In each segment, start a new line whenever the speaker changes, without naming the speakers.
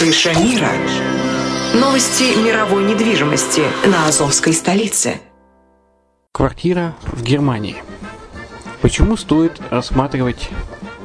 Крыша мира. Новости мировой недвижимости на Азовской столице.
Квартира в Германии. Почему стоит рассматривать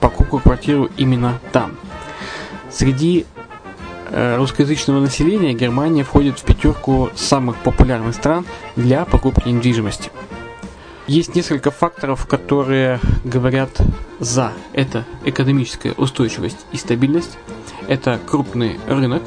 покупку квартиру именно там? Среди э, русскоязычного населения Германия входит в пятерку самых популярных стран для покупки недвижимости. Есть несколько факторов, которые говорят за. Это экономическая устойчивость и стабильность, это крупный рынок,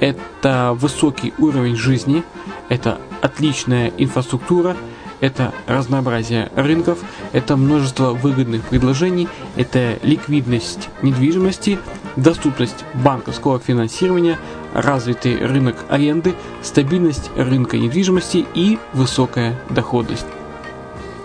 это высокий уровень жизни, это отличная инфраструктура – это разнообразие рынков, это множество выгодных предложений, это ликвидность недвижимости, доступность банковского финансирования, развитый рынок аренды, стабильность рынка недвижимости и высокая доходность.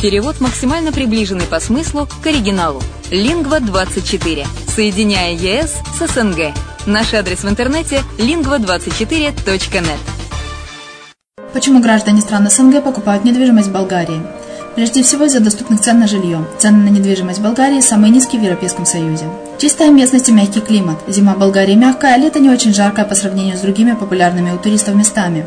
Перевод максимально приближенный по смыслу к оригиналу. Lingva24. Соединяя ЕС с СНГ. Наш адрес в интернете lingva24.net.
Почему граждане стран СНГ покупают недвижимость в Болгарии? Прежде всего из-за доступных цен на жилье. Цены на недвижимость в Болгарии самые низкие в Европейском Союзе. Чистая местность и мягкий климат. Зима в Болгарии мягкая, а лето не очень жаркое по сравнению с другими популярными у туристов местами.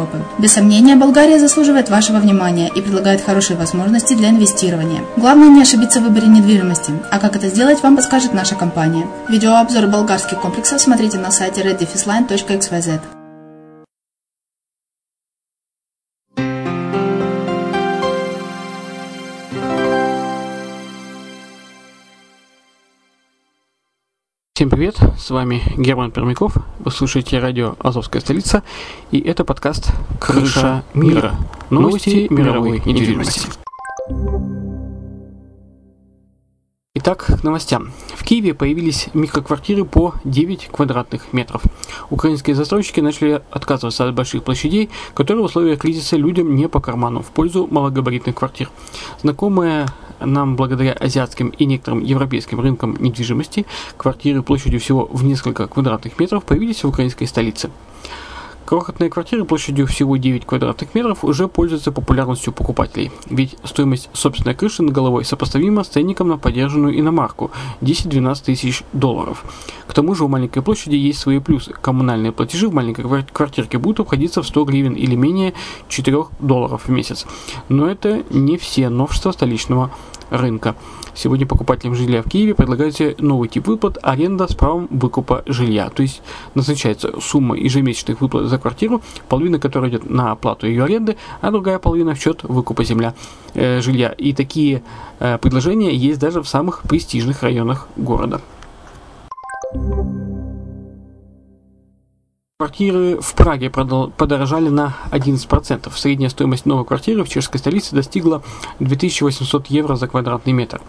Без сомнения, Болгария заслуживает вашего внимания и предлагает хорошие возможности для инвестирования. Главное не ошибиться в выборе недвижимости, а как это сделать, вам подскажет наша компания. Видеообзор болгарских комплексов смотрите на сайте reddefisline.xyz.
привет, с вами Герман Пермяков, вы слушаете радио «Азовская столица» и это подкаст «Крыша мира. Новости мировой недвижимости». Итак, к новостям. В Киеве появились микроквартиры по 9 квадратных метров. Украинские застройщики начали отказываться от больших площадей, которые в условиях кризиса людям не по карману, в пользу малогабаритных квартир. Знакомые нам благодаря азиатским и некоторым европейским рынкам недвижимости квартиры площадью всего в несколько квадратных метров появились в украинской столице. Крохотные квартиры площадью всего 9 квадратных метров уже пользуются популярностью покупателей, ведь стоимость собственной крыши над головой сопоставима с ценником на поддержанную иномарку 10-12 тысяч долларов. К тому же у маленькой площади есть свои плюсы. Коммунальные платежи в маленькой квартирке будут обходиться в 100 гривен или менее 4 долларов в месяц. Но это не все новшества столичного рынка. Сегодня покупателям жилья в Киеве предлагается новый тип выплат – аренда с правом выкупа жилья. То есть назначается сумма ежемесячных выплат за квартиру, половина которой идет на оплату ее аренды, а другая половина в счет выкупа земля, э, жилья. И такие э, предложения есть даже в самых престижных районах города. Квартиры в Праге подорожали на 11%. Средняя стоимость новой квартиры в чешской столице достигла 2800 евро за квадратный метр.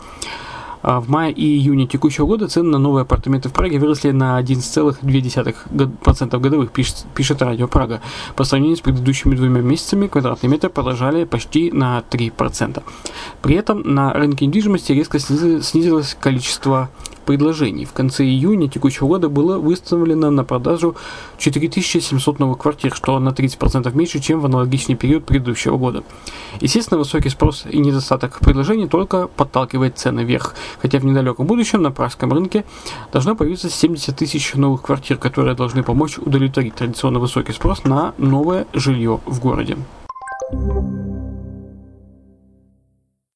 А в мае и июне текущего года цены на новые апартаменты в Праге выросли на 11,2% годовых, пишет, пишет радио Прага. По сравнению с предыдущими двумя месяцами квадратный метр подорожали почти на 3%. При этом на рынке недвижимости резко снизилось количество предложений. В конце июня текущего года было выставлено на продажу 4700 новых квартир, что на 30% меньше, чем в аналогичный период предыдущего года. Естественно, высокий спрос и недостаток предложений только подталкивает цены вверх, хотя в недалеком будущем на пражском рынке должно появиться 70 тысяч новых квартир, которые должны помочь удовлетворить традиционно высокий спрос на новое жилье в городе.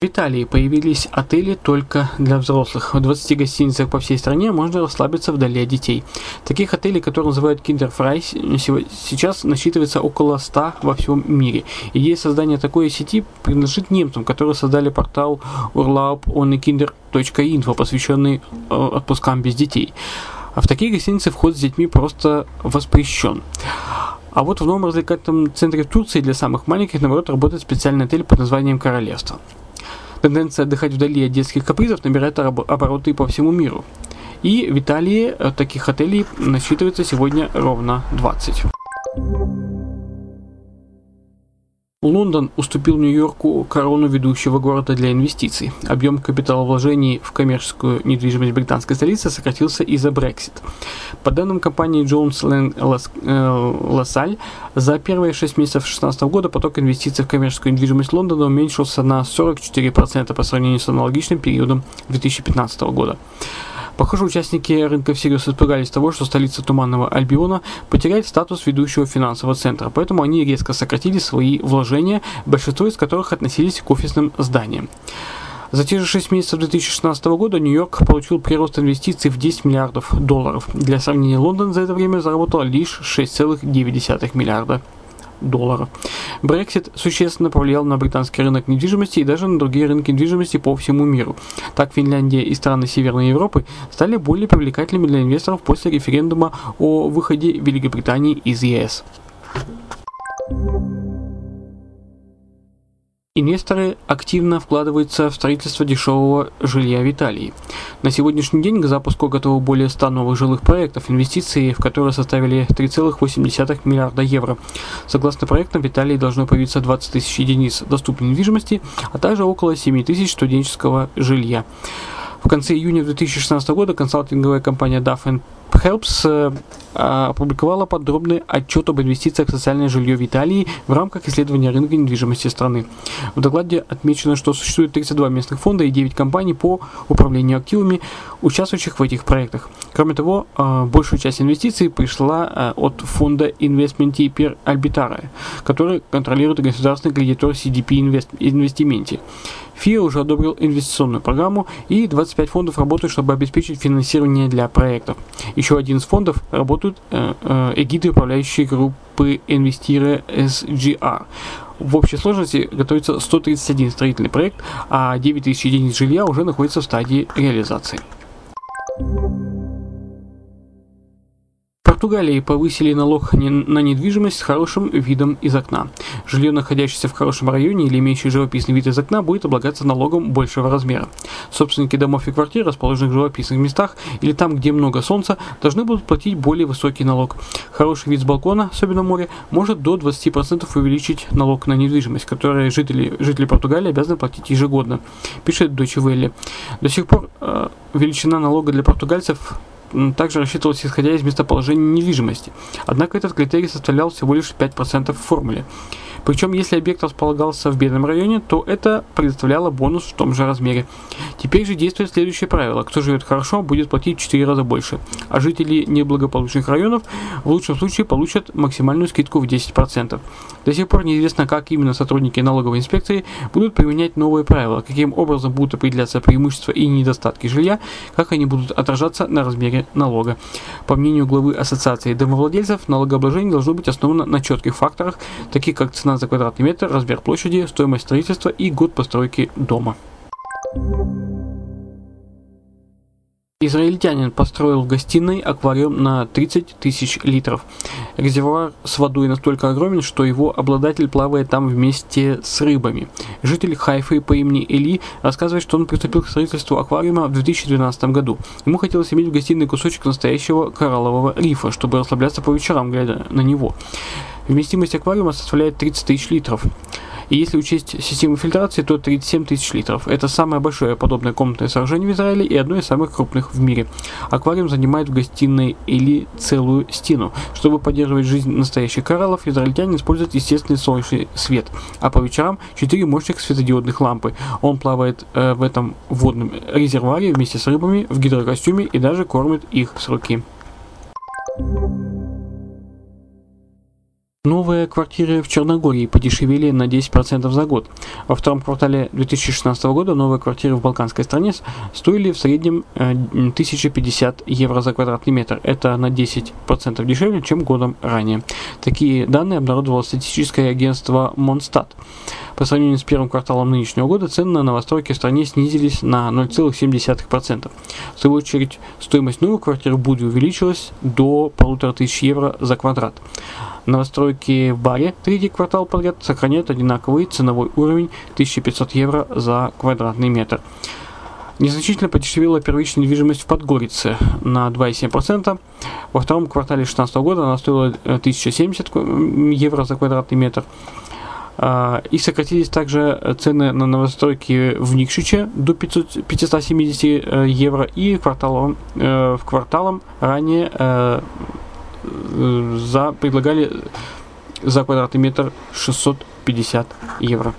В Италии появились отели только для взрослых. В 20 гостиницах по всей стране можно расслабиться вдали от детей. Таких отелей, которые называют Kinderfrei, сейчас насчитывается около 100 во всем мире. Идея создания такой сети принадлежит немцам, которые создали портал urlaub.ohnekinder.info, посвященный э, отпускам без детей. А в такие гостиницы вход с детьми просто воспрещен. А вот в новом развлекательном центре в Турции для самых маленьких, наоборот, работает специальный отель под названием «Королевство». Тенденция отдыхать вдали от детских капризов набирает обороты по всему миру. И в Италии э, таких отелей насчитывается сегодня ровно 20. Лондон уступил Нью-Йорку корону ведущего города для инвестиций. Объем капиталовложений в коммерческую недвижимость британской столицы сократился из-за Brexit. По данным компании Jones Lang LaSalle, за первые 6 месяцев 2016 года поток инвестиций в коммерческую недвижимость Лондона уменьшился на 44% по сравнению с аналогичным периодом 2015 года. Похоже, участники рынка всерьез испугались того, что столица Туманного Альбиона потеряет статус ведущего финансового центра, поэтому они резко сократили свои вложения, большинство из которых относились к офисным зданиям. За те же 6 месяцев 2016 года Нью-Йорк получил прирост инвестиций в 10 миллиардов долларов. Для сравнения, Лондон за это время заработал лишь 6,9 миллиарда долларов. Брексит существенно повлиял на британский рынок недвижимости и даже на другие рынки недвижимости по всему миру. Так Финляндия и страны Северной Европы стали более привлекательными для инвесторов после референдума о выходе Великобритании из ЕС. Инвесторы активно вкладываются в строительство дешевого жилья в Италии. На сегодняшний день к запуску готовы более 100 новых жилых проектов, инвестиции в которые составили 3,8 миллиарда евро. Согласно проектам, в Италии должно появиться 20 тысяч единиц доступной недвижимости, а также около 7 тысяч студенческого жилья. В конце июня 2016 года консалтинговая компания Duff Helps э, опубликовала подробный отчет об инвестициях в социальное жилье в Италии в рамках исследования рынка недвижимости страны. В докладе отмечено, что существует 32 местных фонда и 9 компаний по управлению активами, участвующих в этих проектах. Кроме того, э, большую часть инвестиций пришла э, от фонда Investmenti per Albitare, который контролирует государственный кредитор CDP Investimente. ФИА уже одобрил инвестиционную программу, и 25 фондов работают, чтобы обеспечить финансирование для проектов. Еще один из фондов работают э, э, эгиды управляющей группы инвестира SGR. В общей сложности готовится 131 строительный проект, а 9000 единиц жилья уже находится в стадии реализации. Португалии повысили налог на недвижимость с хорошим видом из окна. Жилье, находящееся в хорошем районе или имеющее живописный вид из окна, будет облагаться налогом большего размера. Собственники домов и квартир, расположенных в живописных местах или там, где много солнца, должны будут платить более высокий налог. Хороший вид с балкона, особенно море, может до 20% увеличить налог на недвижимость, который жители, жители Португалии обязаны платить ежегодно, пишет Deutsche. До сих пор э, величина налога для португальцев также рассчитывалось исходя из местоположения недвижимости. Однако этот критерий составлял всего лишь 5% в формуле. Причем, если объект располагался в бедном районе, то это предоставляло бонус в том же размере. Теперь же действует следующее правило. Кто живет хорошо, будет платить в 4 раза больше. А жители неблагополучных районов в лучшем случае получат максимальную скидку в 10%. До сих пор неизвестно, как именно сотрудники налоговой инспекции будут применять новые правила, каким образом будут определяться преимущества и недостатки жилья, как они будут отражаться на размере налога. По мнению главы Ассоциации домовладельцев, налогообложение должно быть основано на четких факторах, таких как цена за квадратный метр, размер площади, стоимость строительства и год постройки дома. Израильтянин построил в гостиной аквариум на 30 тысяч литров. Резервуар с водой настолько огромен, что его обладатель плавает там вместе с рыбами. Житель Хайфы по имени Эли рассказывает, что он приступил к строительству аквариума в 2012 году. Ему хотелось иметь в гостиной кусочек настоящего кораллового рифа, чтобы расслабляться по вечерам, глядя на него. Вместимость аквариума составляет 30 тысяч литров. И если учесть систему фильтрации, то 37 тысяч литров. Это самое большое подобное комнатное сооружение в Израиле и одно из самых крупных в мире. Аквариум занимает в гостиной или целую стену. Чтобы поддерживать жизнь настоящих кораллов, израильтяне используют естественный солнечный свет, а по вечерам 4 мощных светодиодных лампы. Он плавает э, в этом водном резервуаре вместе с рыбами в гидрокостюме и даже кормит их с руки. Новые квартиры в Черногории подешевели на 10% за год. Во втором квартале 2016 года новые квартиры в балканской стране стоили в среднем 1050 э, евро за квадратный метр. Это на 10% дешевле, чем годом ранее. Такие данные обнародовало статистическое агентство Монстат. По сравнению с первым кварталом нынешнего года цены на новостройки в стране снизились на 0,7%. В свою очередь, стоимость новых квартир в Буде увеличилась до 1500 евро за квадрат. Новостройки в Баре третий квартал подряд сохраняют одинаковый ценовой уровень 1500 евро за квадратный метр. Незначительно подешевела первичная недвижимость в Подгорице на 2,7%. Во втором квартале 2016 года она стоила 1070 евро за квадратный метр. А, и сократились также цены на новостройки в Никшиче до 500, 570 э, евро и кварталом, э, в кварталом ранее э, за, предлагали за квадратный метр 650 евро.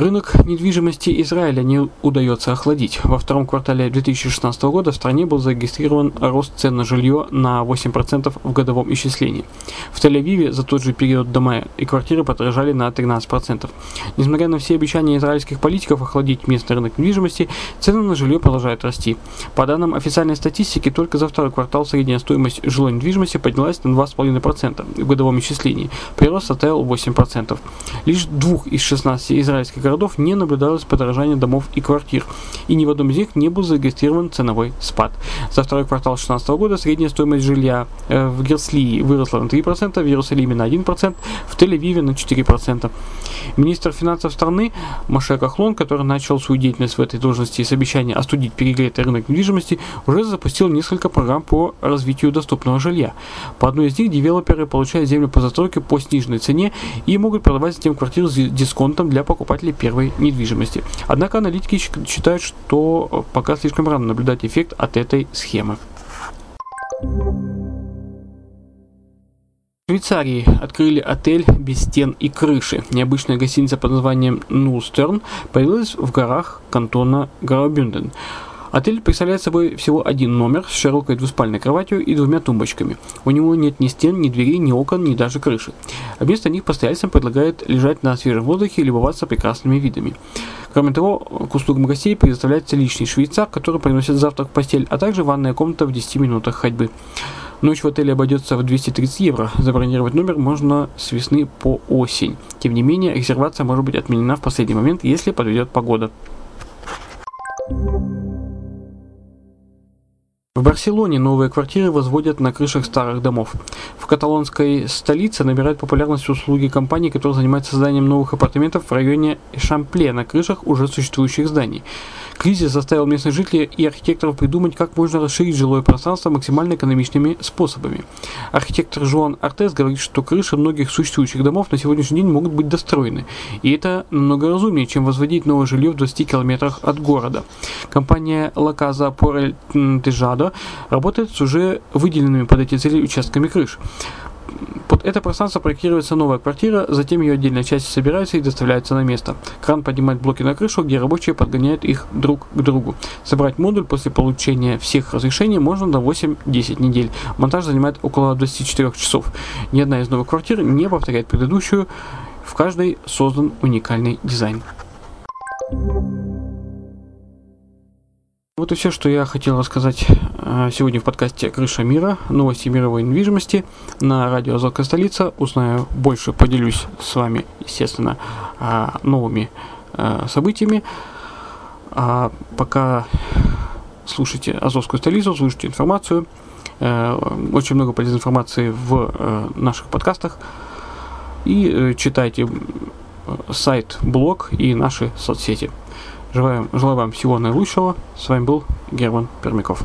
Рынок недвижимости Израиля не удается охладить. Во втором квартале 2016 года в стране был зарегистрирован рост цен на жилье на 8% в годовом исчислении. В Тель-Авиве за тот же период дома и квартиры подорожали на 13%. Несмотря на все обещания израильских политиков охладить местный рынок недвижимости, цены на жилье продолжают расти. По данным официальной статистики, только за второй квартал средняя стоимость жилой недвижимости поднялась на 2,5% в годовом исчислении. Прирост составил 8%. Лишь двух из 16 израильских городов не наблюдалось подорожания домов и квартир, и ни в одном из них не был зарегистрирован ценовой спад. За второй квартал 2016 года средняя стоимость жилья э, в Герслии выросла на 3%, в Иерусалиме на 1%, в Тель-Авиве на 4%. Министр финансов страны Маше Кахлон, который начал свою деятельность в этой должности с обещания остудить перегретый рынок недвижимости, уже запустил несколько программ по развитию доступного жилья. По одной из них девелоперы получают землю по застройке по сниженной цене и могут продавать затем квартиры с дисконтом для покупателей первой недвижимости. Однако аналитики считают, что пока слишком рано наблюдать эффект от этой схемы. В Швейцарии открыли отель без стен и крыши. Необычная гостиница под названием Нулстерн появилась в горах кантона Граубюнден. Отель представляет собой всего один номер с широкой двуспальной кроватью и двумя тумбочками. У него нет ни стен, ни дверей, ни окон, ни даже крыши. А вместо них постояльцам предлагают лежать на свежем воздухе и любоваться прекрасными видами. Кроме того, к услугам гостей предоставляется личный швейцар, который приносит завтрак в постель, а также ванная комната в 10 минутах ходьбы. Ночь в отеле обойдется в 230 евро. Забронировать номер можно с весны по осень. Тем не менее, резервация может быть отменена в последний момент, если подведет погода. В Барселоне новые квартиры возводят на крышах старых домов. В каталонской столице набирают популярность услуги компаний, которые занимаются созданием новых апартаментов в районе Шампле на крышах уже существующих зданий. Кризис заставил местных жителей и архитекторов придумать, как можно расширить жилое пространство максимально экономичными способами. Архитектор Жуан Артес говорит, что крыши многих существующих домов на сегодняшний день могут быть достроены. И это намного разумнее, чем возводить новое жилье в 20 километрах от города. Компания por el Tejado работает с уже выделенными под эти цели участками крыш. Под это пространство проектируется новая квартира, затем ее отдельные части собираются и доставляются на место. Кран поднимает блоки на крышу, где рабочие подгоняют их друг к другу. Собрать модуль после получения всех разрешений можно до 8-10 недель. Монтаж занимает около 24 часов. Ни одна из новых квартир не повторяет предыдущую. В каждой создан уникальный дизайн. Вот и все, что я хотел рассказать э, сегодня в подкасте «Крыша мира», новости мировой недвижимости на радио «Азовская столица». Узнаю больше, поделюсь с вами, естественно, новыми э, событиями. А пока слушайте «Азовскую столицу», слушайте информацию. Э, очень много полезной информации в наших подкастах. И читайте сайт, блог и наши соцсети. Желаю, желаю вам всего наилучшего. С вами был Герман Пермяков.